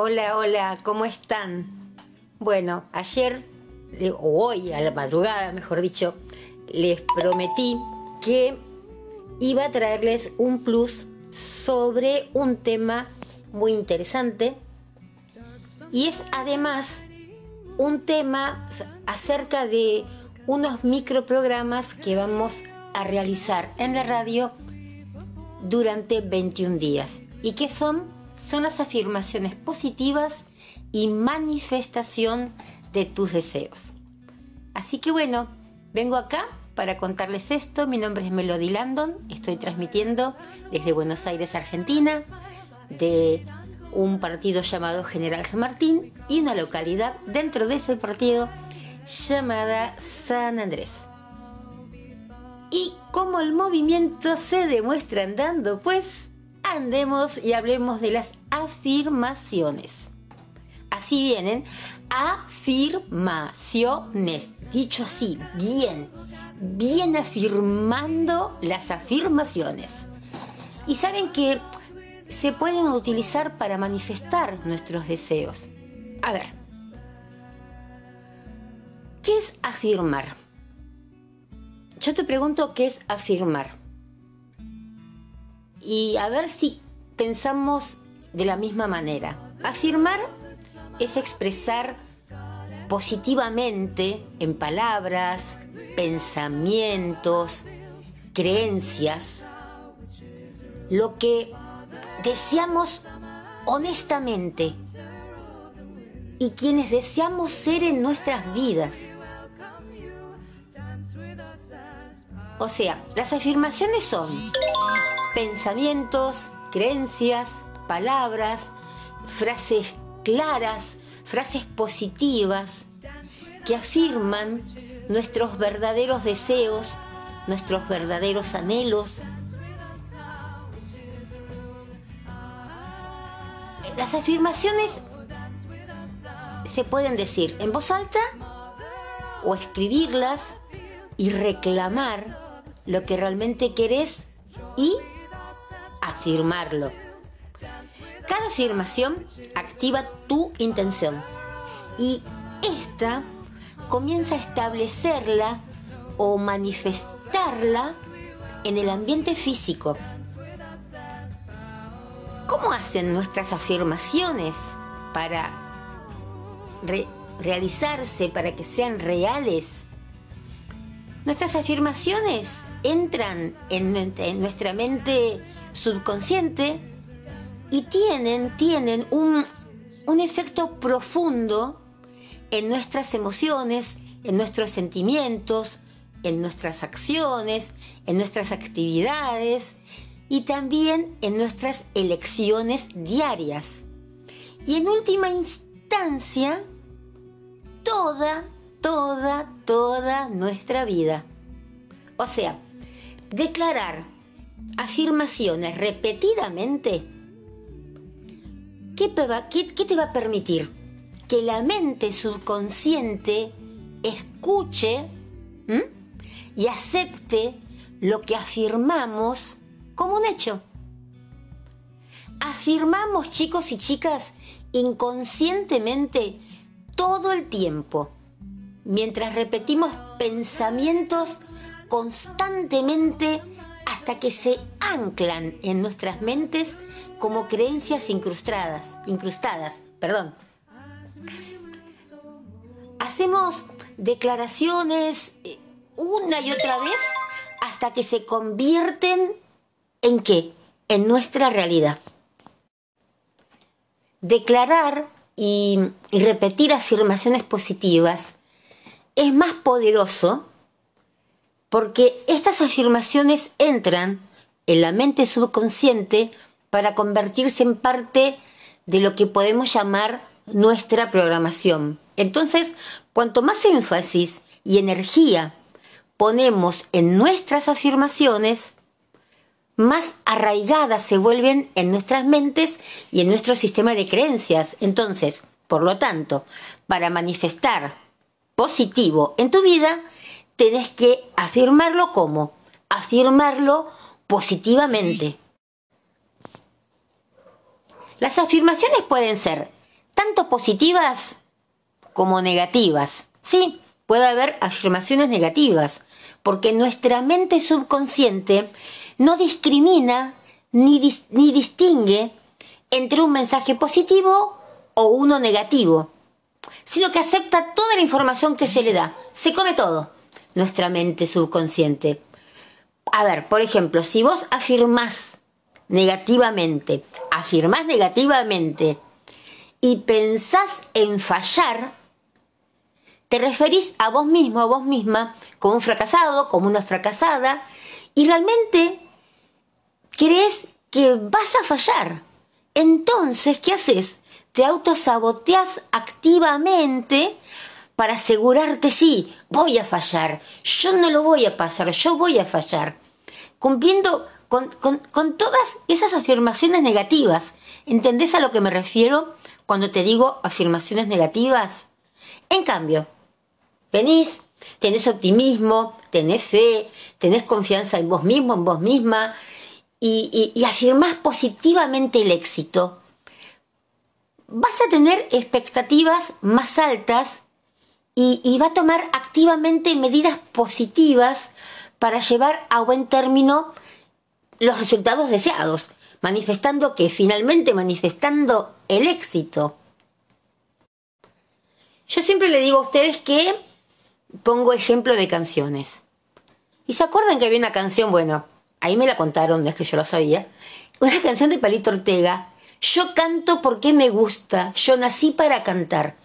Hola, hola, ¿cómo están? Bueno, ayer, o hoy, a la madrugada, mejor dicho, les prometí que iba a traerles un plus sobre un tema muy interesante y es además un tema acerca de unos microprogramas que vamos a realizar en la radio durante 21 días. ¿Y qué son? Son las afirmaciones positivas y manifestación de tus deseos. Así que bueno, vengo acá para contarles esto. Mi nombre es Melody Landon, estoy transmitiendo desde Buenos Aires, Argentina, de un partido llamado General San Martín y una localidad dentro de ese partido llamada San Andrés. Y como el movimiento se demuestra andando, pues andemos y hablemos de las afirmaciones. Así vienen afirmaciones, dicho así, bien, bien afirmando las afirmaciones. Y saben que se pueden utilizar para manifestar nuestros deseos. A ver, ¿qué es afirmar? Yo te pregunto qué es afirmar. Y a ver si pensamos de la misma manera. Afirmar es expresar positivamente en palabras, pensamientos, creencias, lo que deseamos honestamente y quienes deseamos ser en nuestras vidas. O sea, las afirmaciones son pensamientos, creencias, palabras, frases claras, frases positivas que afirman nuestros verdaderos deseos, nuestros verdaderos anhelos. Las afirmaciones se pueden decir en voz alta o escribirlas y reclamar lo que realmente querés y afirmarlo. Cada afirmación activa tu intención y esta comienza a establecerla o manifestarla en el ambiente físico. ¿Cómo hacen nuestras afirmaciones para realizarse, para que sean reales? Nuestras afirmaciones entran en, nuestra mente subconsciente y tienen, tienen un, un efecto profundo en nuestras emociones, en nuestros sentimientos, en nuestras acciones, en nuestras actividades y también en nuestras elecciones diarias. Y en última instancia, toda, toda, toda nuestra vida. O sea, declarar afirmaciones repetidamente, ¿qué te va, a permitir? Que la mente subconsciente escuche y acepte lo que afirmamos como un hecho. Afirmamos, chicos y chicas, inconscientemente todo el tiempo, mientras repetimos pensamientos constantemente hasta que se anclan en nuestras mentes como creencias incrustadas, incrustadas, perdón. Hacemos declaraciones eh, una y otra vez hasta que se convierten en qué? En nuestra realidad. Declarar y, y repetir afirmaciones positivas es más poderoso porque estas afirmaciones entran en la mente subconsciente para convertirse en parte de lo que podemos llamar nuestra programación. Entonces, cuanto más énfasis y energía ponemos en nuestras afirmaciones, más arraigadas se vuelven en nuestras mentes y en nuestro sistema de creencias. Entonces, por lo tanto, para manifestar positivo en tu vida, tenés que afirmarlo como, afirmarlo positivamente. Las afirmaciones pueden ser tanto positivas como negativas. Sí, puede haber afirmaciones negativas, porque nuestra mente subconsciente no discrimina ni, ni distingue entre un mensaje positivo o uno negativo, sino que acepta toda la información que se le da, se come todo, nuestra mente subconsciente. A ver, por ejemplo, si vos afirmás negativamente, afirmás negativamente y pensás en fallar, te referís a vos mismo, a vos misma, como un fracasado, como una fracasada, y realmente crees que vas a fallar. Entonces, ¿qué haces? Te autosaboteas activamente para asegurarte, sí, voy a fallar, yo no lo voy a pasar, yo voy a fallar. Cumpliendo con, con todas esas afirmaciones negativas. ¿Entendés a lo que me refiero cuando te digo afirmaciones negativas? En cambio, venís, tenés optimismo, tenés fe, tenés confianza en vos mismo, en vos misma, y, y, afirmás positivamente el éxito, vas a tener expectativas más altas y, va a tomar activamente medidas positivas para llevar a buen término los resultados deseados, manifestando que finalmente manifestando el éxito. Yo siempre le digo a ustedes que pongo ejemplo de canciones. ¿Y se acuerdan que había una canción, bueno, ahí me la contaron, no es que yo lo sabía, una canción de Palito Ortega, Yo canto porque me gusta, yo nací para cantar.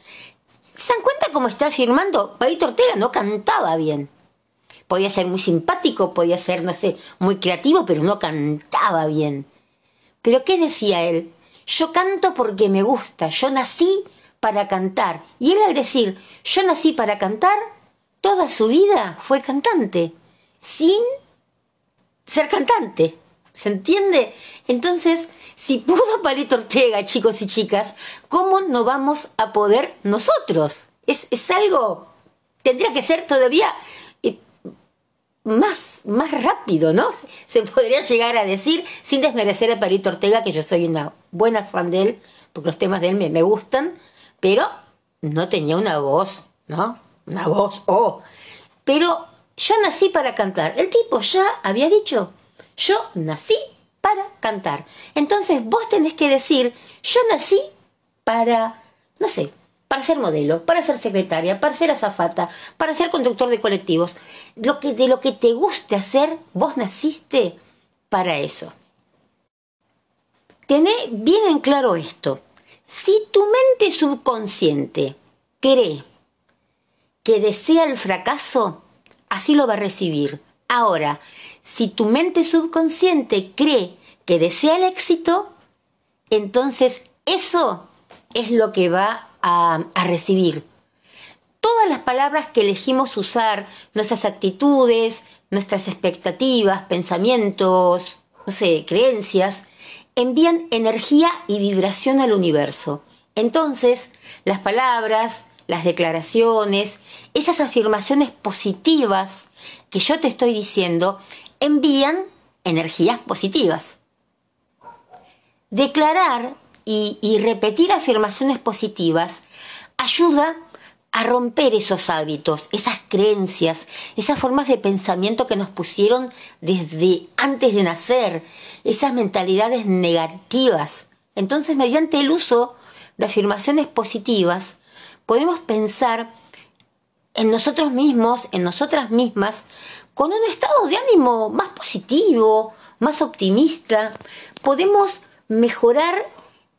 ¿Se dan cuenta cómo está afirmando? Palito Ortega no cantaba bien. Podía ser muy simpático, podía ser, no sé, muy creativo, pero no cantaba bien. Pero ¿qué decía él? Yo canto porque me gusta, yo nací para cantar. Y él al decir, yo nací para cantar, toda su vida fue cantante, sin ser cantante. ¿Se entiende? Entonces, si pudo Palito Ortega, chicos y chicas, ¿cómo no vamos a poder nosotros? Es, es algo, tendría que ser todavía eh, más, más rápido, ¿no? Se, podría llegar a decir, sin desmerecer a Palito Ortega, que yo soy una buena fan de él, porque los temas de él me, me gustan, pero no tenía una voz, ¿no? una voz, oh. Pero yo nací para cantar. El tipo ya había dicho, yo nací cantar. Entonces vos tenés que decir, yo nací para, no sé, para ser modelo, para ser secretaria, para ser azafata, para ser conductor de colectivos. Lo que, de lo que te guste hacer, vos naciste para eso. Tené bien en claro esto. Si tu mente subconsciente cree que desea el fracaso, así lo va a recibir. Ahora, si tu mente subconsciente cree que desea el éxito, entonces eso es lo que va a, recibir. Todas las palabras que elegimos usar, nuestras actitudes, nuestras expectativas, pensamientos, no sé, creencias, envían energía y vibración al universo. Entonces, las palabras, las declaraciones, esas afirmaciones positivas que yo te estoy diciendo, envían energías positivas. Declarar y, repetir afirmaciones positivas ayuda a romper esos hábitos, esas creencias, esas formas de pensamiento que nos pusieron desde antes de nacer, esas mentalidades negativas. Entonces, mediante el uso de afirmaciones positivas, podemos pensar en nosotros mismos, en nosotras mismas, con un estado de ánimo más positivo, más optimista. Podemos mejorar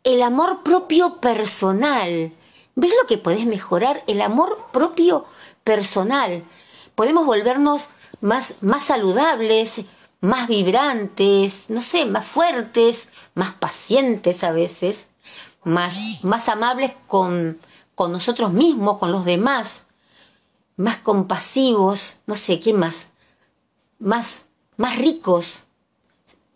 el amor propio personal. ¿Ves lo que podés mejorar? El amor propio personal. Podemos volvernos más, más saludables, más vibrantes, no sé, más fuertes, más pacientes a veces, más, más amables con, con nosotros mismos, con los demás, más compasivos, no sé, ¿qué más? Más, más ricos,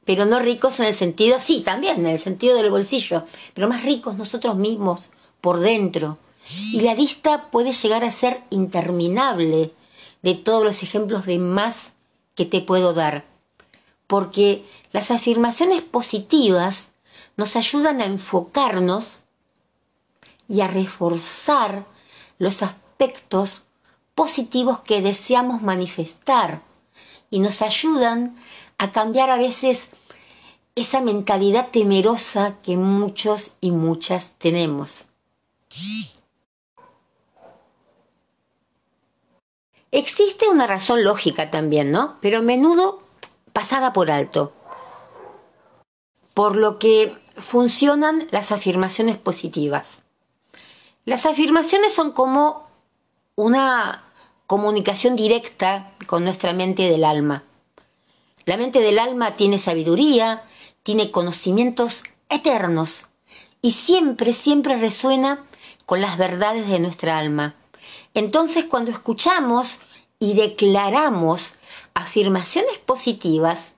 pero no ricos en el sentido, sí, también en el sentido del bolsillo, pero más ricos nosotros mismos por dentro. Y la lista puede llegar a ser interminable de todos los ejemplos de más que te puedo dar. Porque las afirmaciones positivas nos ayudan a enfocarnos y a reforzar los aspectos positivos que deseamos manifestar y nos ayudan a cambiar a veces esa mentalidad temerosa que muchos y muchas tenemos. Existe una razón lógica también, ¿no? Pero a menudo pasada por alto. Por lo que funcionan las afirmaciones positivas. Las afirmaciones son como una comunicación directa con nuestra mente del alma. La mente del alma tiene sabiduría, tiene conocimientos eternos y siempre, siempre resuena con las verdades de nuestra alma. Entonces cuando escuchamos y declaramos afirmaciones positivas,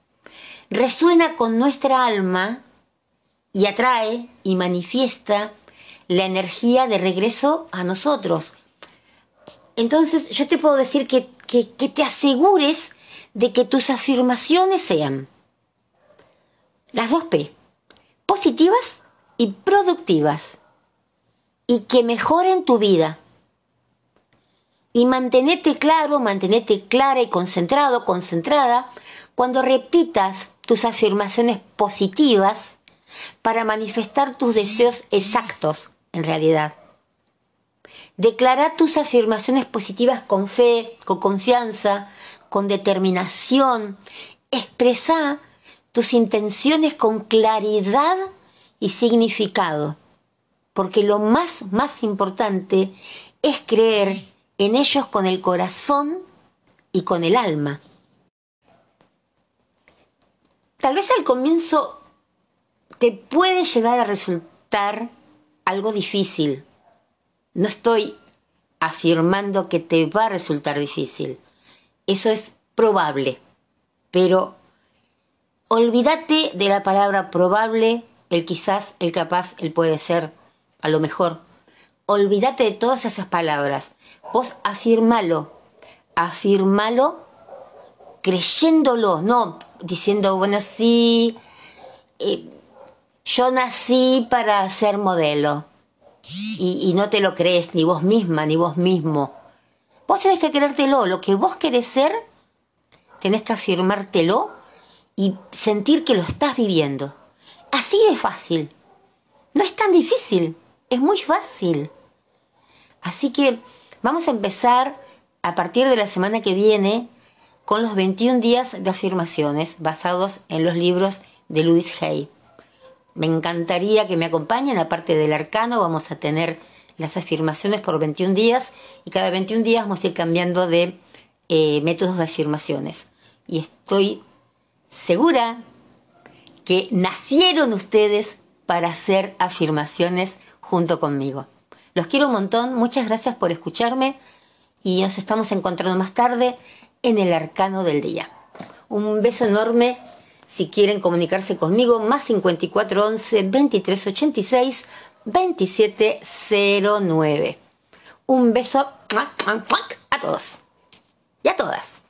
resuena con nuestra alma y atrae y manifiesta la energía de regreso a nosotros. Entonces yo te puedo decir que, que, te asegures de que tus afirmaciones sean las dos P, positivas y productivas, y que mejoren tu vida. Y mantenete claro, mantenete clara y concentrado, concentrada, cuando repitas tus afirmaciones positivas para manifestar tus deseos exactos en realidad. Declara tus afirmaciones positivas con fe, con confianza, con determinación. Expresa tus intenciones con claridad y significado. Porque lo más, más importante es creer en ellos con el corazón y con el alma. Tal vez al comienzo te puede llegar a resultar algo difícil. No estoy afirmando que te va a resultar difícil. Eso es probable. Pero olvídate de la palabra probable, el quizás, el capaz, el puede ser, a lo mejor. Olvídate de todas esas palabras. Vos afirmalo. Afirmalo creyéndolo, no diciendo, bueno, sí. Eh, yo nací para ser modelo. Y, no te lo crees ni vos misma, ni vos mismo. Vos tenés que creértelo. Lo que vos querés ser, tenés que afirmártelo y sentir que lo estás viviendo. Así de fácil. No es tan difícil, es muy fácil. Así que vamos a empezar a partir de la semana que viene con los 21 días de afirmaciones basados en los libros de Louis Hay. Me encantaría que me acompañen, aparte del arcano, vamos a tener las afirmaciones por 21 días y cada 21 días vamos a ir cambiando de eh, métodos de afirmaciones. Y estoy segura que nacieron ustedes para hacer afirmaciones junto conmigo. Los quiero un montón, muchas gracias por escucharme y nos estamos encontrando más tarde en el arcano del día. Un beso enorme si quieren comunicarse conmigo, más 5411 2386 2709. Un beso a todos y a todas.